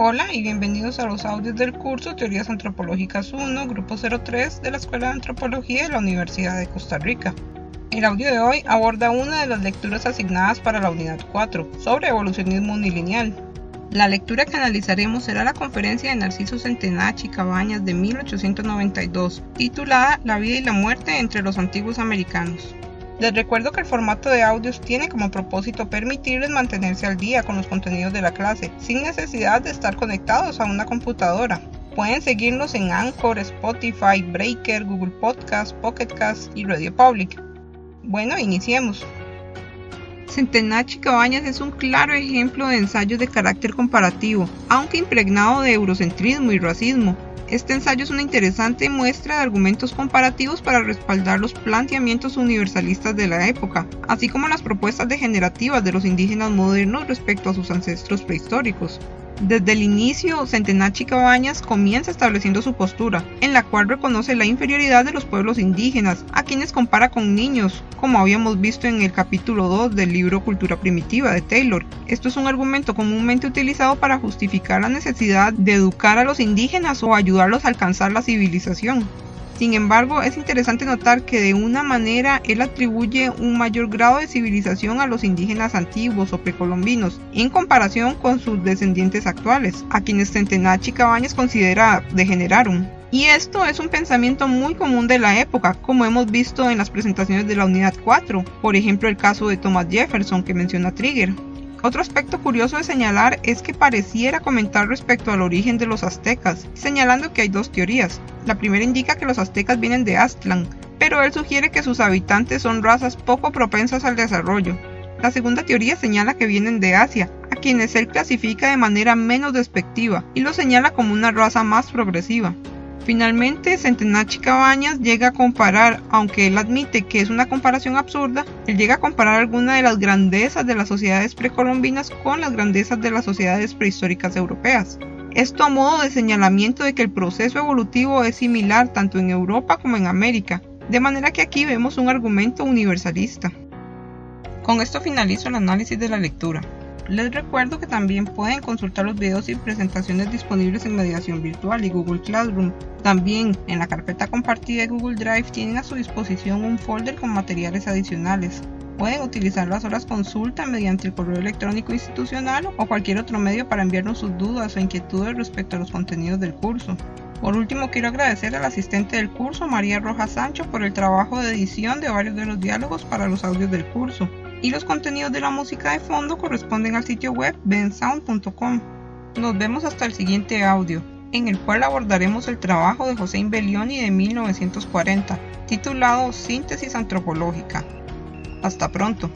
Hola y bienvenidos a los audios del curso Teorías Antropológicas 1, Grupo 03 de la Escuela de Antropología de la Universidad de Costa Rica. El audio de hoy aborda una de las lecturas asignadas para la unidad 4, sobre evolucionismo unilineal. La lectura que analizaremos será la conferencia de Narciso Centenachi Cabañas de 1892, titulada La vida y la muerte entre los antiguos americanos. Les recuerdo que el formato de audios tiene como propósito permitirles mantenerse al día con los contenidos de la clase, sin necesidad de estar conectados a una computadora. Pueden seguirnos en Anchor, Spotify, Breaker, Google Podcast, Pocket Cast y Radio Public. Bueno, iniciemos. Centenachi Cabañas es un claro ejemplo de ensayos de carácter comparativo, aunque impregnado de eurocentrismo y racismo, este ensayo es una interesante muestra de argumentos comparativos para respaldar los planteamientos universalistas de la época, así como las propuestas degenerativas de los indígenas modernos respecto a sus ancestros prehistóricos. Desde el inicio, Centenachi Cabañas comienza estableciendo su postura, en la cual reconoce la inferioridad de los pueblos indígenas, a quienes compara con niños, como habíamos visto en el capítulo 2 del libro Cultura Primitiva de Taylor. Esto es un argumento comúnmente utilizado para justificar la necesidad de educar a los indígenas o ayudarlos a alcanzar la civilización. Sin embargo, es interesante notar que de una manera él atribuye un mayor grado de civilización a los indígenas antiguos o precolombinos en comparación con sus descendientes actuales, a quienes Centenachi Cabañas considera degeneraron. Y esto es un pensamiento muy común de la época, como hemos visto en las presentaciones de la unidad 4, por ejemplo el caso de Thomas Jefferson que menciona Trigger. Otro aspecto curioso de señalar es que pareciera comentar respecto al origen de los aztecas, señalando que hay dos teorías. La primera indica que los aztecas vienen de Aztlán, pero él sugiere que sus habitantes son razas poco propensas al desarrollo. La segunda teoría señala que vienen de Asia, a quienes él clasifica de manera menos despectiva y los señala como una raza más progresiva. Finalmente, Centenachi Cabañas llega a comparar, aunque él admite que es una comparación absurda, él llega a comparar algunas de las grandezas de las sociedades precolombinas con las grandezas de las sociedades prehistóricas europeas. Esto a modo de señalamiento de que el proceso evolutivo es similar tanto en Europa como en América, de manera que aquí vemos un argumento universalista. Con esto finalizo el análisis de la lectura. Les recuerdo que también pueden consultar los videos y presentaciones disponibles en Mediación Virtual y Google Classroom. También en la carpeta compartida de Google Drive tienen a su disposición un folder con materiales adicionales. Pueden utilizar las horas consulta mediante el correo electrónico institucional o cualquier otro medio para enviarnos sus dudas o inquietudes respecto a los contenidos del curso. Por último, quiero agradecer al asistente del curso, María Rojas Sancho, por el trabajo de edición de varios de los diálogos para los audios del curso y los contenidos de la música de fondo corresponden al sitio web bensound.com. Nos vemos hasta el siguiente audio, en el cual abordaremos el trabajo de José Imbelioni de 1940, titulado Síntesis Antropológica. Hasta pronto.